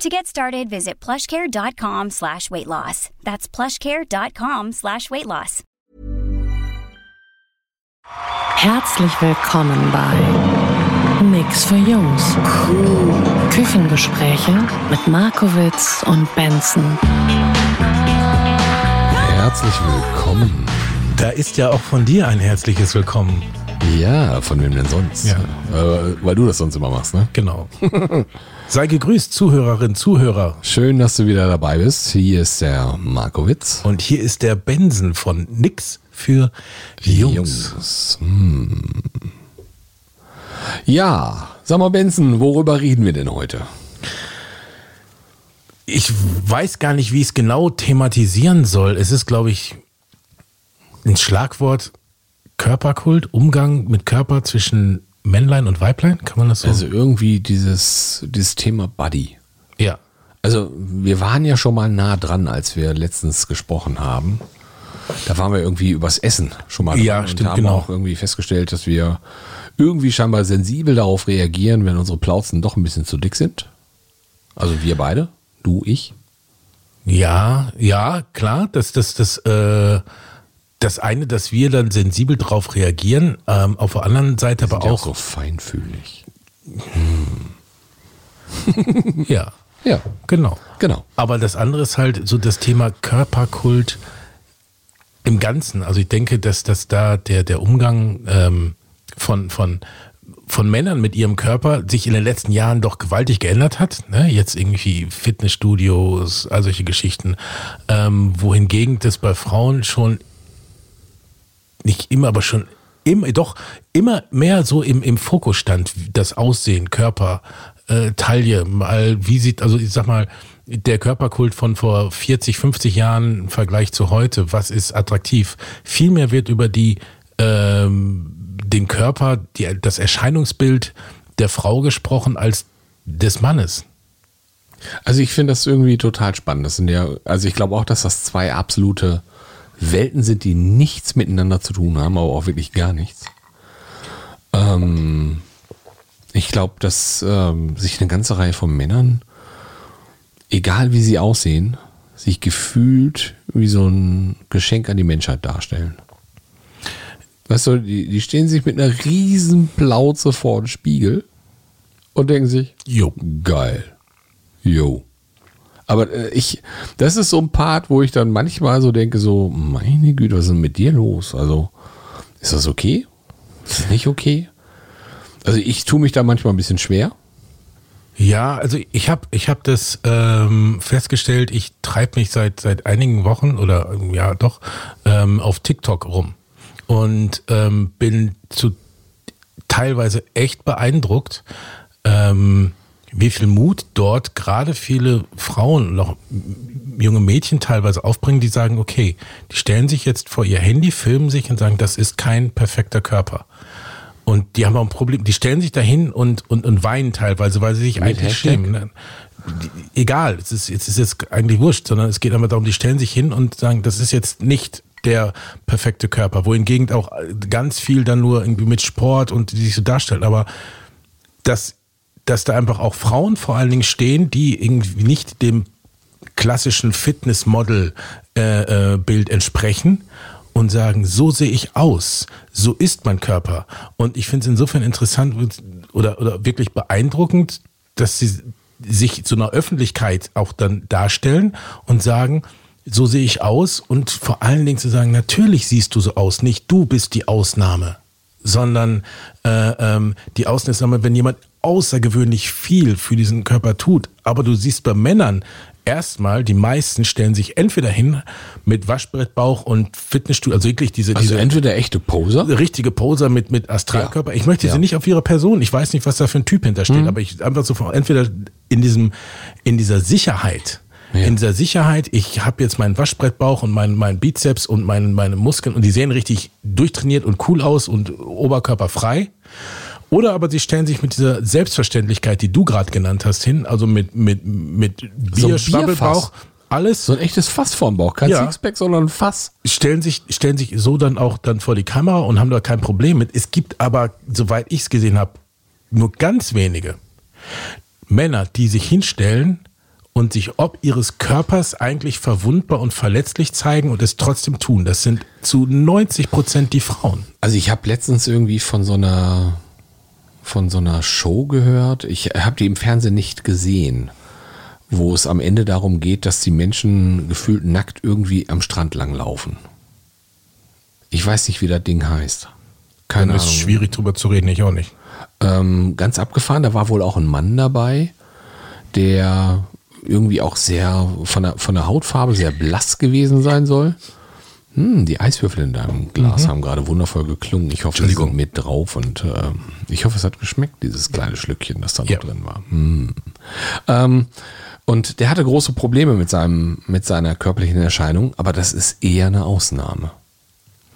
To get started, visit plushcare.com slash weight loss. That's plushcare.com slash weight loss. Herzlich willkommen bei Nix für Jungs. Küchengespräche mit Markowitz und Benson. Herzlich willkommen. Da ist ja auch von dir ein herzliches Willkommen. Ja, von wem denn sonst? Ja. Äh, weil du das sonst immer machst, ne? Genau. Sei gegrüßt, Zuhörerin, Zuhörer. Schön, dass du wieder dabei bist. Hier ist der Markowitz. Und hier ist der Benson von Nix für Jungs. Hm. Ja, sag mal, Benson, worüber reden wir denn heute? Ich weiß gar nicht, wie ich es genau thematisieren soll. Es ist, glaube ich, ein Schlagwort Körperkult, Umgang mit Körper zwischen Männlein und Weiblein, kann man das so? Also irgendwie dieses, dieses Thema Buddy. ja. Also wir waren ja schon mal nah dran, als wir letztens gesprochen haben. Da waren wir irgendwie übers Essen schon mal dran Ja, und stimmt, haben genau. auch irgendwie festgestellt, dass wir irgendwie scheinbar sensibel darauf reagieren, wenn unsere Plauzen doch ein bisschen zu dick sind. Also wir beide, du, ich. Ja, ja, klar, das, das, das, äh, das eine, dass wir dann sensibel drauf reagieren, ähm, auf der anderen Seite aber ja auch, so feinfühlig. ja, Ja, genau. genau. Aber das andere ist halt so das Thema Körperkult im Ganzen. Also ich denke, dass, dass da der, der Umgang ähm, von, von, von Männern mit ihrem Körper sich in den letzten Jahren doch gewaltig geändert hat. Ne? Jetzt irgendwie Fitnessstudios, all solche Geschichten. Ähm, wohingegen das bei Frauen schon nicht immer, aber schon immer, doch immer mehr so im, im Fokus stand, das Aussehen, Körper, äh, Taille, mal, wie sieht, also ich sag mal, der Körperkult von vor 40, 50 Jahren im Vergleich zu heute, was ist attraktiv? Viel mehr wird über die, ähm, den Körper, die, das Erscheinungsbild der Frau gesprochen als des Mannes. Also ich finde das irgendwie total spannend. Das sind ja, also ich glaube auch, dass das zwei absolute Welten sind, die nichts miteinander zu tun haben, aber auch wirklich gar nichts. Ähm, ich glaube, dass ähm, sich eine ganze Reihe von Männern, egal wie sie aussehen, sich gefühlt wie so ein Geschenk an die Menschheit darstellen. Weißt du, die, die stehen sich mit einer riesen Plauze vor den Spiegel und denken sich, Jo. Geil. Jo. Aber äh, ich, das ist so ein Part, wo ich dann manchmal so denke, so, meine Güte, was ist denn mit dir los? Also, ist das okay? Ist das nicht okay? Also ich tue mich da manchmal ein bisschen schwer. Ja, also ich habe ich hab das ähm, festgestellt, ich treibe mich seit, seit einigen Wochen oder ja doch ähm, auf TikTok rum und ähm, bin zu teilweise echt beeindruckt, ähm, wie viel Mut dort gerade viele Frauen, noch junge Mädchen teilweise aufbringen, die sagen, okay, die stellen sich jetzt vor ihr Handy, filmen sich und sagen, das ist kein perfekter Körper. Und die haben auch ein Problem, die stellen sich dahin und, und, und weinen teilweise, weil sie sich eigentlich Hashtag? schämen. ne? Egal, es ist, es ist jetzt eigentlich wurscht, sondern es geht einfach darum, die stellen sich hin und sagen, das ist jetzt nicht der perfekte Körper, wohingegen auch ganz viel dann nur irgendwie mit Sport und die sich so darstellen. Aber dass, dass da einfach auch Frauen vor allen Dingen stehen, die irgendwie nicht dem klassischen Fitnessmodel-Bild äh, äh, entsprechen und sagen, so sehe ich aus, so ist mein Körper. Und ich finde es insofern interessant oder, oder wirklich beeindruckend, dass sie sich zu einer Öffentlichkeit auch dann darstellen und sagen, so sehe ich aus und vor allen Dingen zu sagen, natürlich siehst du so aus, nicht du bist die Ausnahme, sondern äh, ähm, die Ausnahme, wenn jemand außergewöhnlich viel für diesen Körper tut, aber du siehst bei Männern erstmal, die meisten stellen sich entweder hin mit Waschbrettbauch und Fitnessstudio, also wirklich diese, Also diese entweder echte Poser. richtige Poser mit, mit Astralkörper. Ja. Ich möchte Ja. Mhm. sie nicht auf ihre Person. Ich weiß nicht, was da für ein Typ hintersteht, aber ich einfach so entweder in diesem, in dieser Sicherheit Ja. In dieser Sicherheit, ich habe jetzt meinen Waschbrettbauch und meinen mein Bizeps und mein, meine Muskeln und die sehen richtig durchtrainiert und cool aus und oberkörperfrei. Oder aber sie stellen sich mit dieser Selbstverständlichkeit, die du gerade genannt hast, hin, also mit, mit, mit Bier, so Schwabbelbauch, alles. So ein echtes Fass vorm Bauch. Kein ja. Sixpack, sondern ein Fass. Stellen sich, stellen sich so dann auch dann vor die Kamera und haben da kein Problem mit. Es gibt aber, soweit ich es gesehen habe, nur ganz wenige Männer, die sich hinstellen und sich ob ihres Körpers eigentlich verwundbar und verletzlich zeigen und es trotzdem tun. Das sind zu 90 Prozent die Frauen. Also ich habe letztens irgendwie von so einer von so einer Show gehört. Ich habe die im Fernsehen nicht gesehen, wo es am Ende darum geht, dass die Menschen gefühlt nackt irgendwie am Strand langlaufen. Ich weiß nicht, wie das Ding heißt. Keine Dann Ahnung. Ist schwierig drüber zu reden, ich auch nicht. Ähm, ganz abgefahren, da war wohl auch ein Mann dabei, der irgendwie auch sehr von der, von der Hautfarbe sehr blass gewesen sein soll. Hm, die Eiswürfel in deinem Glas mhm. haben gerade wundervoll geklungen. Ich hoffe, sie sind mit drauf und äh, ich hoffe, es hat geschmeckt, dieses kleine Schlückchen, das da ja. noch drin war. Hm. Ähm, und der hatte große Probleme mit, seinem, mit seiner körperlichen Erscheinung, aber das ist eher eine Ausnahme.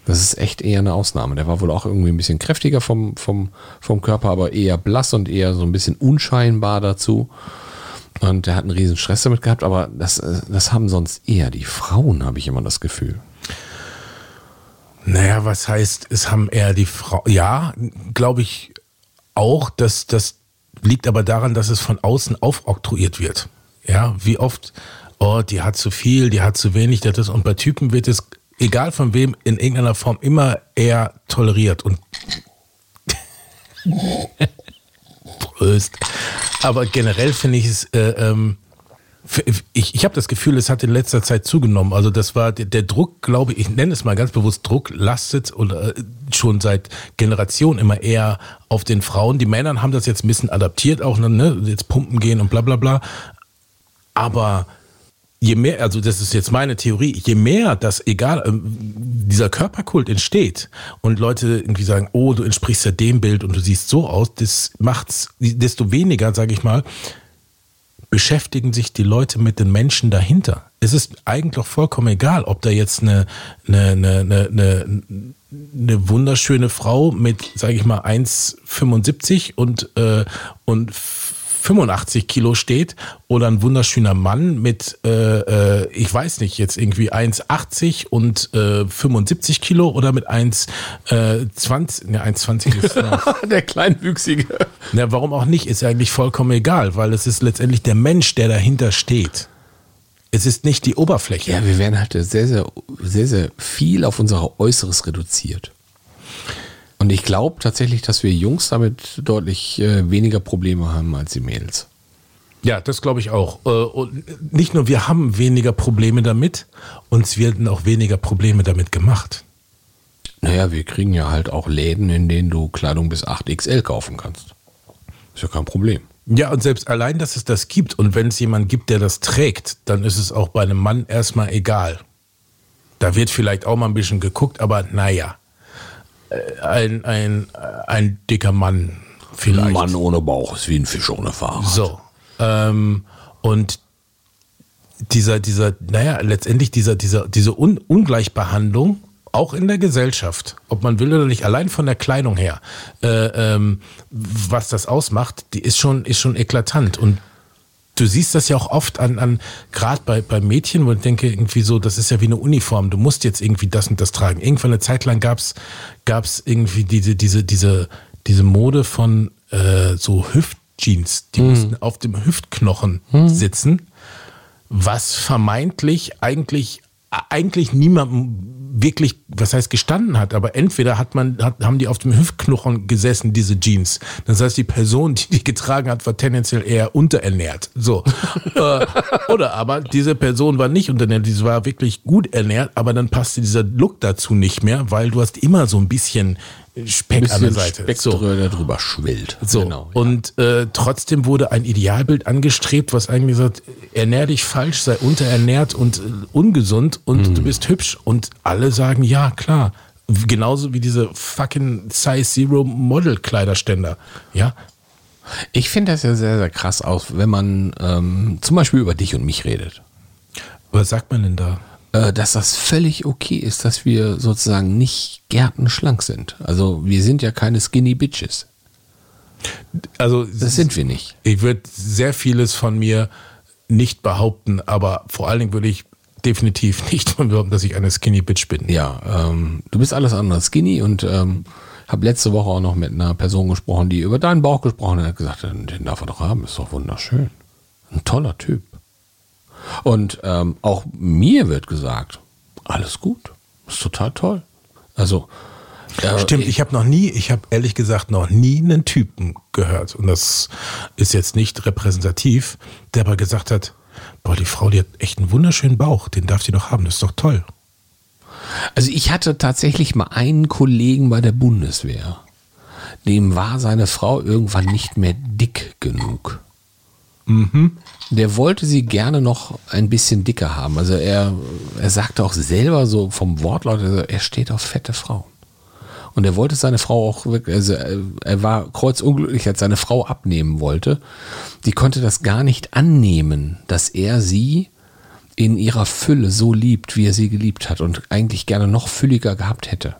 Das ist echt eher eine Ausnahme. Der war wohl auch irgendwie ein bisschen kräftiger vom, vom, vom Körper, aber eher blass und eher so ein bisschen unscheinbar dazu. Und der hat einen riesen Stress damit gehabt, aber das, das haben sonst eher die Frauen, habe ich immer das Gefühl. Naja, was heißt, es haben eher die Frauen. Ja, glaube ich auch, dass das liegt aber daran, dass es von außen aufoktroyiert wird. Ja, wie oft, oh, die hat zu viel, die hat zu wenig, das ist, und bei Typen wird es, egal von wem, in irgendeiner Form immer eher toleriert und Prost. Aber generell finde ich es, äh, ähm, ich, ich habe das Gefühl, es hat in letzter Zeit zugenommen. Also das war der, der Druck, glaube ich, ich nenne es mal ganz bewusst Druck, lastet oder äh, schon seit Generationen immer eher auf den Frauen. Die Männer haben das jetzt ein bisschen adaptiert, auch ne, jetzt pumpen gehen und bla bla bla. Aber je mehr, also das ist jetzt meine Theorie, je mehr das egal, ähm, dieser Körperkult entsteht und Leute irgendwie sagen, oh, du entsprichst ja dem Bild und du siehst so aus, das macht's, desto weniger, sage ich mal, beschäftigen sich die Leute mit den Menschen dahinter. Es ist eigentlich vollkommen egal, ob da jetzt eine, eine, eine, eine, eine wunderschöne Frau mit, sage ich mal, 1,75 und, äh, und 85 Kilo steht oder ein wunderschöner Mann mit, äh, äh, ich weiß nicht, jetzt irgendwie 1,80 und äh, 75 Kilo oder mit 1,20, äh, ne, 1,20 ist Der Kleinwüchsige. Na, warum auch nicht, ist eigentlich vollkommen egal, weil es ist letztendlich der Mensch, der dahinter steht. Es ist nicht die Oberfläche. Ja, wir werden halt sehr, sehr, sehr, sehr viel auf unser Äußeres reduziert. Und ich glaube tatsächlich, dass wir Jungs damit deutlich äh, weniger Probleme haben als die Mädels. Ja, das glaube ich auch. Äh, und nicht nur wir haben weniger Probleme damit, uns werden auch weniger Probleme damit gemacht. Naja, wir kriegen ja halt auch Läden, in denen du Kleidung bis 8XL kaufen kannst. Ist ja kein Problem. Ja, und selbst allein, dass es das gibt und wenn es jemanden gibt, der das trägt, dann ist es auch bei einem Mann erstmal egal. Da wird vielleicht auch mal ein bisschen geguckt, aber naja. Äh, ein, ein, ein dicker Mann vielleicht. Ein Mann ohne Bauch ist wie ein Fisch ohne Fahrrad. So. Ähm, und dieser, dieser, naja, letztendlich dieser, dieser, diese Un Ungleichbehandlung, auch in der Gesellschaft, ob man will oder nicht, allein von der Kleidung her, äh, ähm, was das ausmacht, die ist schon, ist schon eklatant. Und du siehst das ja auch oft an, an gerade bei, bei Mädchen, wo ich denke, irgendwie so, das ist ja wie eine Uniform, du musst jetzt irgendwie das und das tragen. Irgendwann eine Zeit lang gab's gab's irgendwie diese, diese, diese, diese Mode von äh, so Hüftjeans, die mhm. mussten auf dem Hüftknochen mhm. sitzen, was vermeintlich eigentlich eigentlich niemandem wirklich, was heißt gestanden hat, aber entweder hat man, hat, haben die auf dem Hüftknochen gesessen, diese Jeans. Das heißt, die Person, die die getragen hat, war tendenziell eher unterernährt. So. äh, oder aber diese Person war nicht unterernährt, die war wirklich gut ernährt, aber dann passte dieser Look dazu nicht mehr, weil du hast immer so ein bisschen Speck an der Seite. Speck so. drüber schwillt. So. Genau, ja. Und äh, trotzdem wurde ein Idealbild angestrebt, was eigentlich sagt, ernähr dich falsch, sei unterernährt und äh, ungesund und mhm. du bist hübsch. Und alle sagen, ja, klar. Genauso wie diese fucking Size Zero Model Kleiderständer. Ja. Ich finde das ja sehr, sehr krass aus, wenn man ähm, zum Beispiel über dich und mich redet. Was sagt man denn da? Äh, dass das völlig okay ist, dass wir sozusagen nicht gärtenschlank sind. Also wir sind ja keine Skinny Bitches. Also Das sind wir nicht. ich würde sehr vieles von mir nicht behaupten, aber vor allen Dingen würde ich definitiv nicht von behaupten, dass ich eine Skinny Bitch bin. Ja, ähm, du bist alles andere als skinny und ähm, habe letzte Woche auch noch mit einer Person gesprochen, die über deinen Bauch gesprochen hat. hat gesagt, den darf er doch haben, ist doch wunderschön. Ein toller Typ. Und ähm, auch mir wird gesagt, alles gut, ist total toll. Also äh, Stimmt, ich habe noch nie, ich habe ehrlich gesagt noch nie einen Typen gehört und das ist jetzt nicht repräsentativ, der aber gesagt hat, boah, die Frau, die hat echt einen wunderschönen Bauch, den darf sie doch haben, das ist doch toll. Also ich hatte tatsächlich mal einen Kollegen bei der Bundeswehr. Dem war seine Frau irgendwann nicht mehr dick genug. Der wollte sie gerne noch ein bisschen dicker haben. Also er, er sagte auch selber so vom Wortlaut, also er steht auf fette Frauen. Und er wollte seine Frau auch wirklich, also er- er war kreuzunglücklich, als seine Frau abnehmen wollte. Die konnte das gar nicht annehmen, dass er sie in ihrer Fülle so liebt, wie er sie geliebt hat und eigentlich gerne noch fülliger gehabt hätte.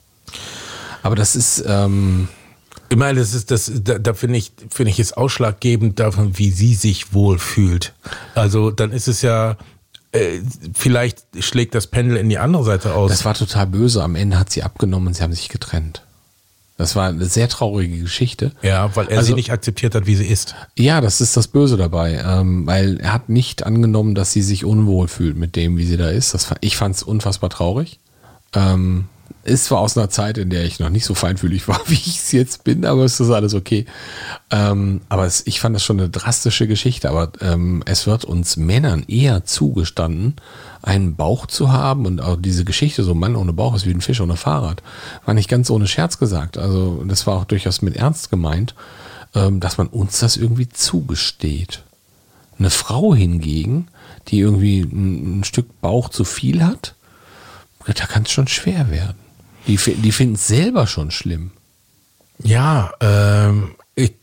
Aber das ist, ähm, Ich meine, das ist das, da, da finde ich, finde ich es ausschlaggebend davon, wie sie sich wohl fühlt. Also dann ist es ja, äh, vielleicht schlägt das Pendel in die andere Seite aus. das war total böse. Am Ende hat sie abgenommen und sie haben sich getrennt. Das war eine sehr traurige Geschichte. ja, weil er Also- sie nicht akzeptiert hat, wie sie ist. Ja, das ist das Böse dabei, ähm, weil er hat nicht angenommen, dass sie sich unwohl fühlt mit dem, wie sie da ist. Das, ich fand es unfassbar traurig. Ähm, ist zwar aus einer Zeit, in der ich noch nicht so feinfühlig war, wie ich es jetzt bin, aber es ist alles okay. Ähm, aber es, ich fand das schon eine drastische Geschichte, aber ähm, es wird uns Männern eher zugestanden, einen Bauch zu haben und auch diese Geschichte, so Mann ohne Bauch ist wie ein Fisch ohne Fahrrad, war nicht ganz ohne Scherz gesagt. Also das war auch durchaus mit Ernst gemeint, ähm, dass man uns das irgendwie zugesteht. Eine Frau hingegen, die irgendwie ein, ein Stück Bauch zu viel hat, da kann es schon schwer werden. Die, die finden es selber schon schlimm. Ja, ähm, ich,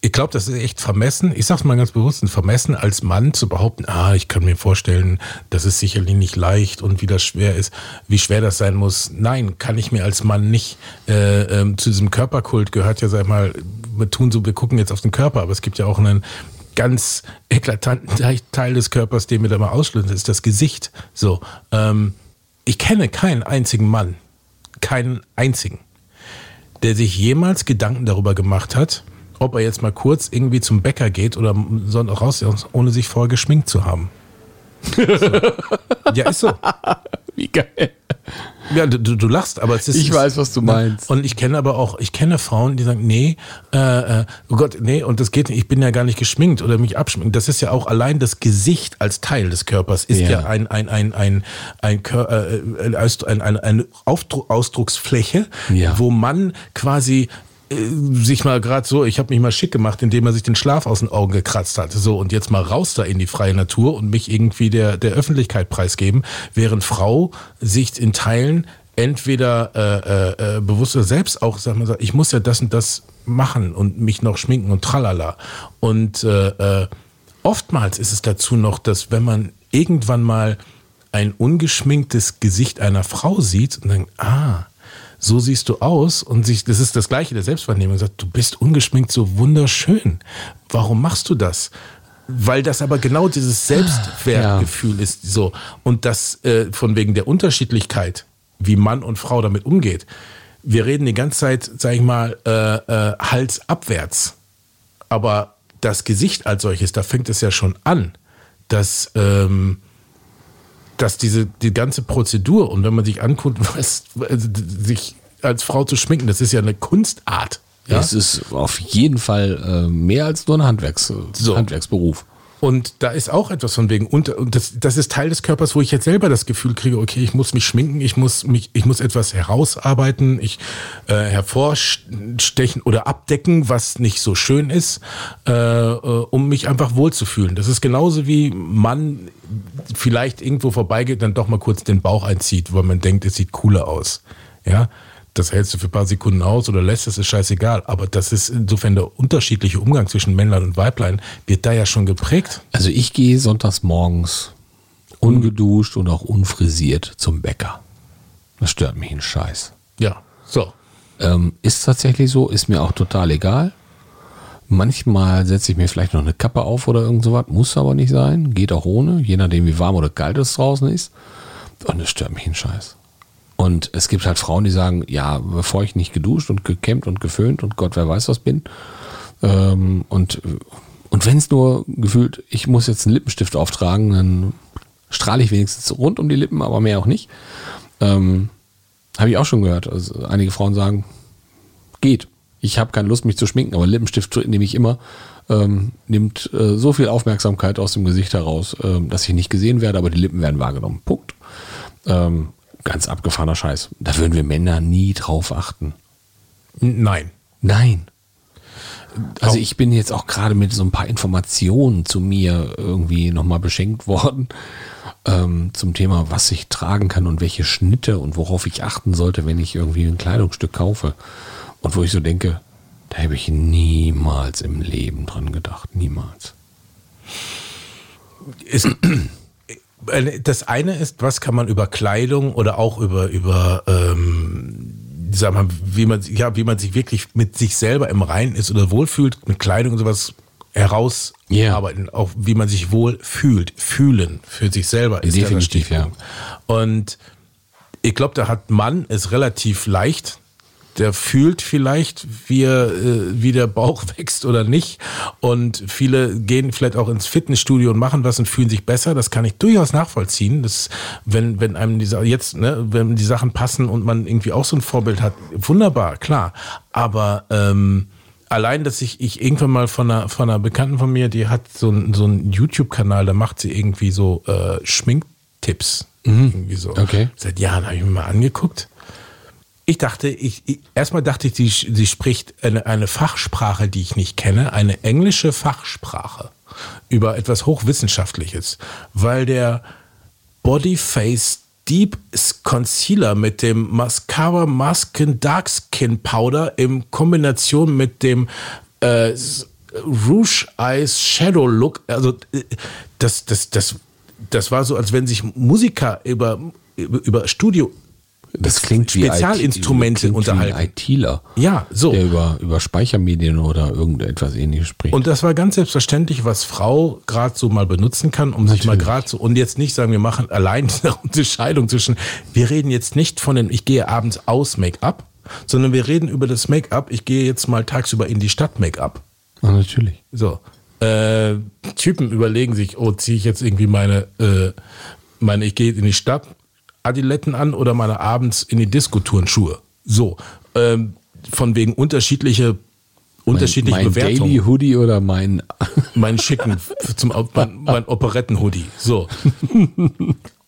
ich glaube, das ist echt vermessen. Ich sag's mal ganz bewusst, ein vermessen als Mann zu behaupten, ah, ich kann mir vorstellen, das ist sicherlich nicht leicht und wie das schwer ist, wie schwer das sein muss. Nein, kann ich mir als Mann nicht. Äh, ähm, zu diesem Körperkult gehört ja, sag mal, wir tun so, wir gucken jetzt auf den Körper, aber es gibt ja auch einen ganz eklatanten Teil- des Körpers, den wir da mal ausschließen, ist das Gesicht. So, ähm, ich kenne keinen einzigen Mann, keinen einzigen, der sich jemals Gedanken darüber gemacht hat, ob er jetzt mal kurz irgendwie zum Bäcker geht oder sonst auch raus, ohne sich vorher geschminkt zu haben. So. Ja, ist so. Wie geil. Ja, du, du lachst, aber es ist. Ich weiß, was du meinst. Und ich kenne aber auch, ich kenne Frauen, die sagen, nee, äh, äh, oh Gott, nee, und das geht nicht, ich bin ja gar nicht geschminkt oder mich abschminken. Das ist ja auch allein das Gesicht als Teil des Körpers ist ja, Ja. ein, ein, ein, ein, ein, äh, ein, ein, ein, eine Ausdrucksfläche, Ja. wo man quasi sich mal gerade so, ich habe mich mal schick gemacht, indem er sich den Schlaf aus den Augen gekratzt hat. So, und jetzt mal raus da in die freie Natur und mich irgendwie der, der Öffentlichkeit preisgeben, während Frau sich in Teilen entweder äh, äh, äh, bewusst oder selbst auch, sag mal, ich muss ja das und das machen und mich noch schminken und tralala. Und äh, äh, oftmals ist es dazu noch, dass wenn man irgendwann mal ein ungeschminktes Gesicht einer Frau sieht und denkt, ah, so siehst du aus und sich, das ist das gleiche der Selbstwahrnehmung, sagt, du bist ungeschminkt so wunderschön. Warum machst du das? Weil das aber genau dieses Selbstwertgefühl ist, so. Und das äh, von wegen der Unterschiedlichkeit, wie Mann und Frau damit umgeht. Wir reden die ganze Zeit, sag ich mal, äh, äh, Hals abwärts. Aber das Gesicht als solches, da fängt es ja schon an, dass, ähm, dass diese die ganze Prozedur und wenn man sich anguckt, was, sich als Frau zu schminken, das ist ja eine Kunstart. Ja? Es ist auf jeden Fall äh, mehr als nur ein Handwerks, So. Handwerksberuf. Und da ist auch etwas von wegen, und, und das, das ist Teil des Körpers, wo ich jetzt selber das Gefühl kriege, okay, ich muss mich schminken, ich muss mich, ich muss etwas herausarbeiten, ich äh, hervorstechen oder abdecken, was nicht so schön ist, äh, äh, um mich einfach wohlzufühlen. Das ist genauso wie man vielleicht irgendwo vorbeigeht, dann doch mal kurz den Bauch einzieht, weil man denkt, es sieht cooler aus. Ja, das hältst du für ein paar Sekunden aus oder lässt es, ist scheißegal. Aber das ist insofern der unterschiedliche Umgang zwischen Männlein und Weiblein, wird da ja schon geprägt. Also ich gehe sonntags morgens ungeduscht und auch unfrisiert zum Bäcker. Das stört mich ein Scheiß. Ja, so. Ähm, ist tatsächlich so, ist mir auch total egal. Manchmal setze ich mir vielleicht noch eine Kappe auf oder irgend sowas, muss aber nicht sein, geht auch ohne, je nachdem wie warm oder kalt es draußen ist. Und es stört mich ein Scheiß. Und es gibt halt Frauen, die sagen, ja, bevor ich nicht geduscht und gekämmt und geföhnt und Gott, wer weiß was bin. Ähm, und und wenn es nur gefühlt, ich muss jetzt einen Lippenstift auftragen, dann strahle ich wenigstens rund um die Lippen, aber mehr auch nicht. Ähm, Habe ich auch schon gehört. Also einige Frauen sagen, geht. Ich habe keine Lust, mich zu schminken, aber Lippenstift nehme ich immer. Ähm, nimmt äh, so viel Aufmerksamkeit aus dem Gesicht heraus, ähm, dass ich nicht gesehen werde, aber die Lippen werden wahrgenommen. Punkt. Ähm, ganz abgefahrener Scheiß. Da würden wir Männer nie drauf achten. Nein. Nein. Also ich bin jetzt auch gerade mit so ein paar Informationen zu mir irgendwie nochmal beschenkt worden ähm, zum Thema, was ich tragen kann und welche Schnitte und worauf ich achten sollte, wenn ich irgendwie ein Kleidungsstück kaufe. Und wo ich so denke, da habe ich niemals im Leben dran gedacht. Niemals. Ist, das eine ist, was kann man über Kleidung oder auch über, über ähm, sag mal, wie man, ja, wie man sich wirklich mit sich selber im Reinen ist oder wohlfühlt, mit Kleidung und sowas herausarbeiten, Yeah. auch wie man sich wohl fühlt, fühlen für sich selber ist Definitiv, ja. Und ich glaube, da hat Mann es relativ leicht. Der fühlt vielleicht, wie, er, äh, wie der Bauch wächst oder nicht. Und viele gehen vielleicht auch ins Fitnessstudio und machen was und fühlen sich besser. Das kann ich durchaus nachvollziehen. Das, wenn, wenn einem die jetzt, ne, wenn die Sachen passen und man irgendwie auch so ein Vorbild hat, wunderbar, klar. Aber ähm, allein, dass ich, ich irgendwann mal von einer, von einer Bekannten von mir, die hat so, ein- so einen YouTube-Kanal, da macht sie irgendwie so äh, Schminktipps. Irgendwie so. Okay. Seit Jahren habe ich mir mal angeguckt. Ich dachte, ich, ich erstmal dachte ich, sie, sie spricht eine, eine Fachsprache, die ich nicht kenne, eine englische Fachsprache über etwas Hochwissenschaftliches, weil der Bodyface Deep Concealer mit dem Mascara Masken Dark Skin Powder in Kombination mit dem äh, Rouge Eyes Shadow Look, also äh, das, das, das, das war so, als wenn sich Musiker über, über Studio Das klingt wie Spezialinstrumente IT, unterhalten. Wie ein ITler, Ja, so. der über, über Speichermedien oder irgendetwas ähnliches spricht. Und das war ganz selbstverständlich, was Frau gerade so mal benutzen kann, um sich mal Natürlich. gerade so, und jetzt nicht sagen, wir machen allein eine Unterscheidung zwischen, wir reden jetzt nicht von dem, ich gehe abends aus Make-up, sondern wir reden über das Make-up, ich gehe jetzt mal tagsüber in die Stadt Make-up. Ja, natürlich. So. Äh, Typen überlegen sich, oh, ziehe ich jetzt irgendwie meine, äh, meine, ich gehe in die Stadt, Adiletten an oder meine abends in die Disco-Turnschuhe. So. Ähm, von wegen unterschiedliche, unterschiedliche mein Bewertungen Daily Hoodie oder mein meinen schicken zum mein, mein Operetten-Hoodie. So.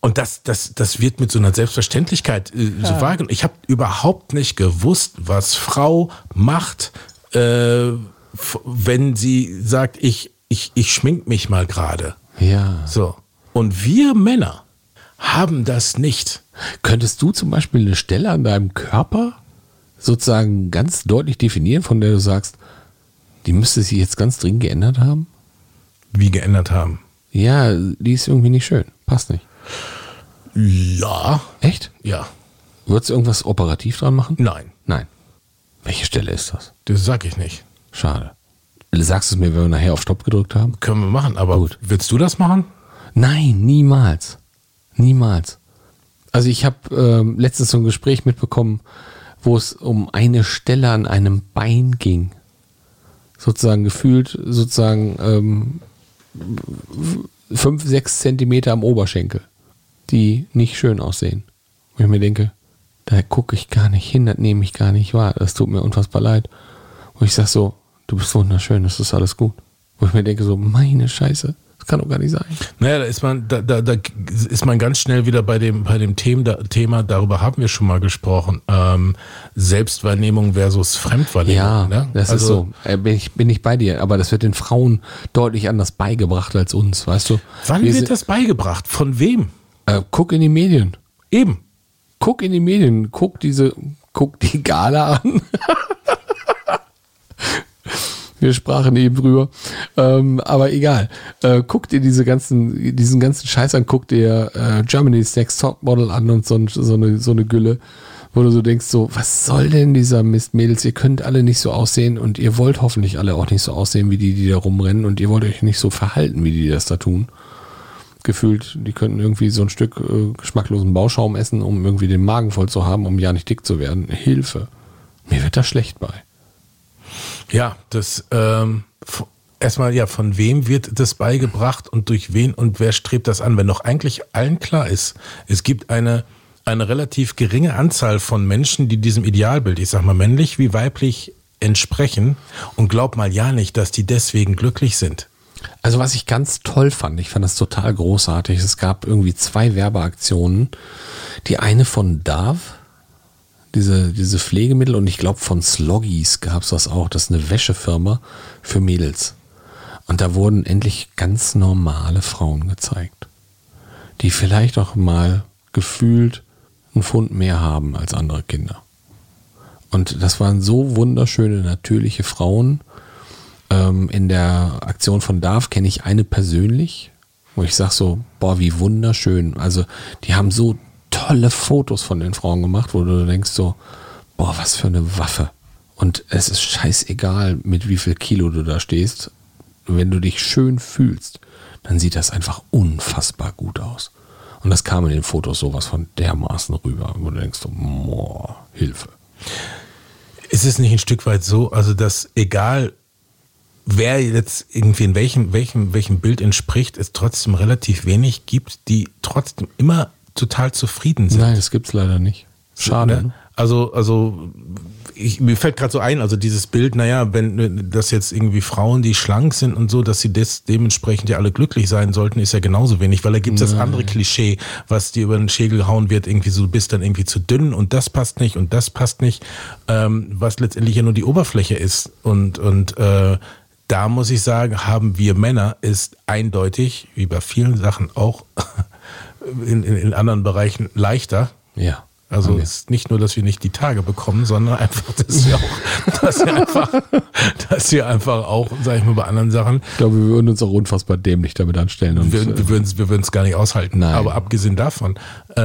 Und das, das, das wird mit so einer Selbstverständlichkeit äh, so wahrgenommen. Ich habe überhaupt nicht gewusst, was Frau macht, äh, wenn sie sagt, ich, ich, ich schmink mich mal gerade. Ja. So. Und wir Männer haben das nicht. Könntest du zum Beispiel eine Stelle an deinem Körper sozusagen ganz deutlich definieren, von der du sagst, die müsste sich jetzt ganz dringend geändert haben? Wie geändert haben. Ja, die ist irgendwie nicht schön. Passt nicht. Ja. Echt? Ja. Würdest du irgendwas operativ dran machen? Nein. Nein. Welche Stelle ist das? Das sag ich nicht. Schade. Sagst du es mir, wenn wir nachher auf Stopp gedrückt haben? Können wir machen, aber Gut. willst du das machen? Nein, niemals. Niemals. Also ich habe ähm, letztens so ein Gespräch mitbekommen, wo es um eine Stelle an einem Bein ging. Sozusagen gefühlt, sozusagen ähm, fünf, sechs Zentimeter am Oberschenkel, die nicht schön aussehen. Wo ich mir denke, da gucke ich gar nicht hin, das nehme ich gar nicht wahr. Das tut mir unfassbar leid. Wo ich sag so, du bist wunderschön, das ist alles gut. Wo ich mir denke so, meine Scheiße, das kann doch gar nicht sein. Naja, da ist man, da, da, da ist man ganz schnell wieder bei dem, bei dem Thema, Thema, darüber haben wir schon mal gesprochen. Ähm, Selbstwahrnehmung versus Fremdwahrnehmung. Ja, ne? das ist so. Äh, bin, ich, bin ich bei dir. Aber das wird den Frauen deutlich anders beigebracht als uns, weißt du? Wann Wir wird das beigebracht? Von wem? Äh, guck in die Medien. Eben. Guck in die Medien. Guck diese, guck die Gala an. Wir sprachen eben drüber. Ähm, aber egal. Äh, guckt ihr diese ganzen, diesen ganzen Scheiß an, guckt ihr äh, Germany's Next Top Model an und so, so, eine, so eine Gülle, wo du so denkst, so, was soll denn dieser Mist, Mädels? Ihr könnt alle nicht so aussehen und ihr wollt hoffentlich alle auch nicht so aussehen wie die, die da rumrennen und ihr wollt euch nicht so verhalten, wie die das da tun. Gefühlt, die könnten irgendwie so ein Stück äh, geschmacklosen Bauschaum essen, um irgendwie den Magen voll zu haben, um ja nicht dick zu werden. Hilfe. Mir wird da schlecht bei. Ja, das ähm, erstmal ja, von wem wird das beigebracht und durch wen und wer strebt das an, wenn doch eigentlich allen klar ist, es gibt eine eine relativ geringe Anzahl von Menschen, die diesem Idealbild, ich sag mal männlich wie weiblich entsprechen und glaub mal ja nicht, dass die deswegen glücklich sind. Also was ich ganz toll fand, ich fand das total großartig. Es gab irgendwie zwei Werbeaktionen. Die eine von Dove, diese, diese Pflegemittel und ich glaube von Sloggies gab es das auch. Das ist eine Wäschefirma für Mädels. Und da wurden endlich ganz normale Frauen gezeigt, die vielleicht auch mal gefühlt einen Pfund mehr haben als andere Kinder. Und das waren so wunderschöne, natürliche Frauen. Ähm, in der Aktion von Darf kenne ich eine persönlich, wo ich sage so, boah, wie wunderschön. Also die haben so tolle Fotos von den Frauen gemacht, wo du denkst so, boah, was für eine Waffe. Und es ist scheißegal, mit wie viel Kilo du da stehst. Wenn du dich schön fühlst, dann sieht das einfach unfassbar gut aus. Und das kam in den Fotos sowas von dermaßen rüber, wo du denkst, boah, Hilfe. Ist es nicht ein Stück weit so, also dass egal wer jetzt irgendwie in welchem, welchem, welchem Bild entspricht, es trotzdem relativ wenig gibt, die trotzdem immer total zufrieden sind. Nein, das gibt es leider nicht. Schade. Ne? ne? Also, also ich, mir fällt gerade so ein, also dieses Bild, naja, wenn das jetzt irgendwie Frauen, die schlank sind und so, dass sie des, dementsprechend ja alle glücklich sein sollten, ist ja genauso wenig, weil da gibt es das andere Klischee, was dir über den Schädel hauen wird, irgendwie so, du bist dann irgendwie zu dünn und das passt nicht und das passt nicht, ähm, was letztendlich ja nur die Oberfläche ist. Und, und äh, da muss ich sagen, haben wir Männer ist eindeutig, wie bei vielen Sachen auch in, in, in anderen Bereichen leichter. Ja. Also okay. es ist nicht nur, dass wir nicht die Tage bekommen, sondern einfach, dass wir auch, dass wir einfach, dass wir einfach auch, sag ich mal, bei anderen Sachen. Ich glaube, wir würden uns auch unfassbar dämlich damit anstellen. Und, wir, wir würden es wir gar nicht aushalten. Nein. Aber abgesehen davon, äh,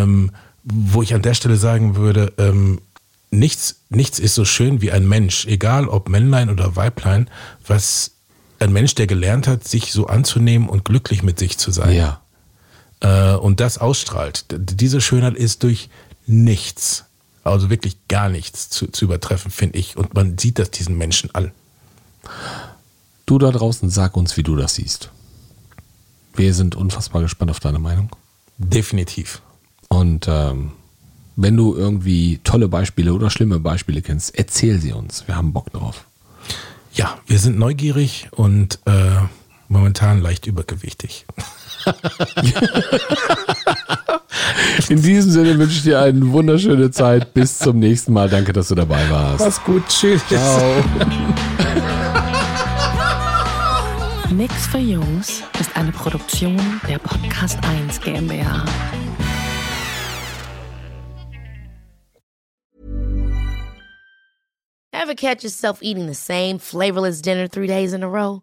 ähm, wo ich an der Stelle sagen würde, ähm, nichts, nichts ist so schön wie ein Mensch, egal ob Männlein oder Weiblein, was ein Mensch, der gelernt hat, sich so anzunehmen und glücklich mit sich zu sein. Ja. Äh, und das ausstrahlt. Diese Schönheit ist durch nichts, also wirklich gar nichts zu, zu übertreffen, finde ich. Und man sieht das diesen Menschen an. Du da draußen, sag uns, wie du das siehst. Wir sind unfassbar gespannt auf deine Meinung. Definitiv. Und ähm, wenn du irgendwie tolle Beispiele oder schlimme Beispiele kennst, erzähl sie uns. Wir haben Bock drauf. Ja, wir sind neugierig und äh, momentan leicht übergewichtig. In diesem Sinne wünsche ich dir eine wunderschöne Zeit. Bis zum nächsten Mal. Danke, dass du dabei warst. Mach's gut. Tschüss. Ciao. Nix für Jungs ist eine Produktion der Podcast 1 GmbH. Ever catch yourself eating the same flavorless dinner three days in a row?